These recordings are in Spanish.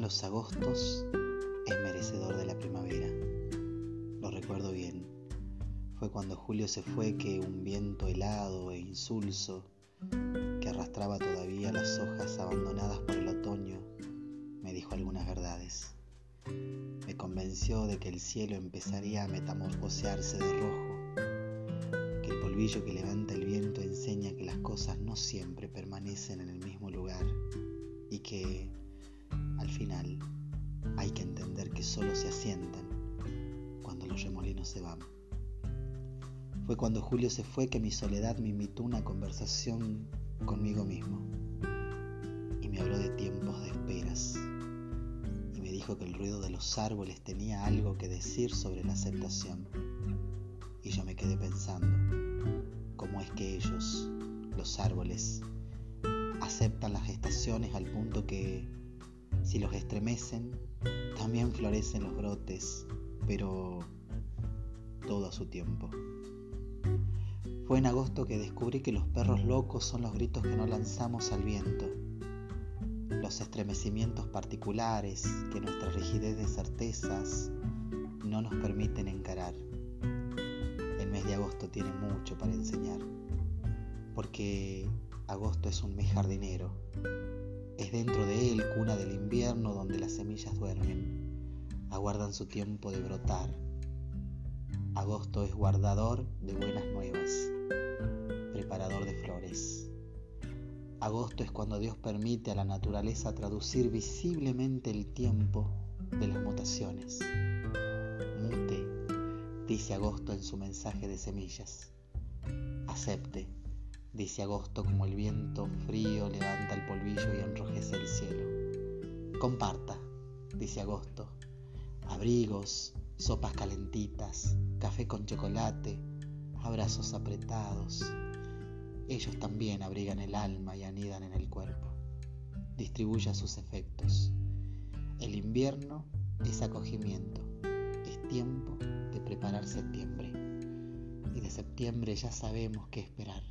los agostos es merecedor de la primavera. Lo recuerdo bien. Fue cuando Julio se fue que un viento helado e insulso, que arrastraba todavía las hojas abandonadas por el otoño, me dijo algunas verdades. Me convenció de que el cielo empezaría a metamorfosearse de rojo, que el polvillo que levanta el viento enseña que las cosas no siempre permanecen en el mismo lugar y que, al final, hay que entender que solo se asientan cuando los remolinos se van. Fue cuando Julio se fue que mi soledad me invitó a una conversación conmigo mismo y me habló de tiempos de esperas y me dijo que el ruido de los árboles tenía algo que decir sobre la aceptación. Y yo me quedé pensando, ¿cómo es que ellos, los árboles, aceptan las estaciones al punto que si los estremecen, también florecen los brotes, pero todo a su tiempo. Fue en agosto que descubrí que los perros locos son los gritos que no lanzamos al viento, los estremecimientos particulares que nuestra rigidez de certezas no nos permiten encarar. El mes de agosto tiene mucho para enseñar, porque agosto es un mes jardinero, es dentro de él cuna del invierno donde las semillas duermen, aguardan su tiempo de brotar. Agosto es guardador de buenas nuevas, preparador de flores. Agosto es cuando Dios permite a la naturaleza traducir visiblemente el tiempo de las mutaciones. Mute, dice Agosto en su mensaje de semillas. Acepte dice agosto como el viento frío levanta el polvillo y enrojece el cielo. Comparta, dice agosto, abrigos, sopas calentitas, café con chocolate, abrazos apretados. Ellos también abrigan el alma y anidan en el cuerpo. Distribuya sus efectos. El invierno es acogimiento, es tiempo de preparar septiembre. Y de septiembre ya sabemos qué esperar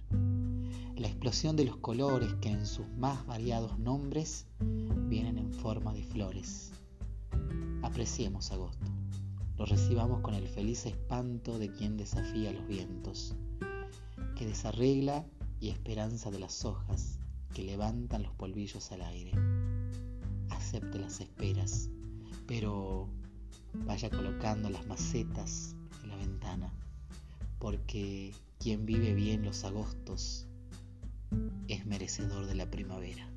la explosión de los colores que en sus más variados nombres vienen en forma de flores. Apreciemos agosto, lo recibamos con el feliz espanto de quien desafía los vientos, que desarregla y esperanza de las hojas que levantan los polvillos al aire. Acepte las esperas, pero vaya colocando las macetas en la ventana, porque quien vive bien los agostos es merecedor de la primavera.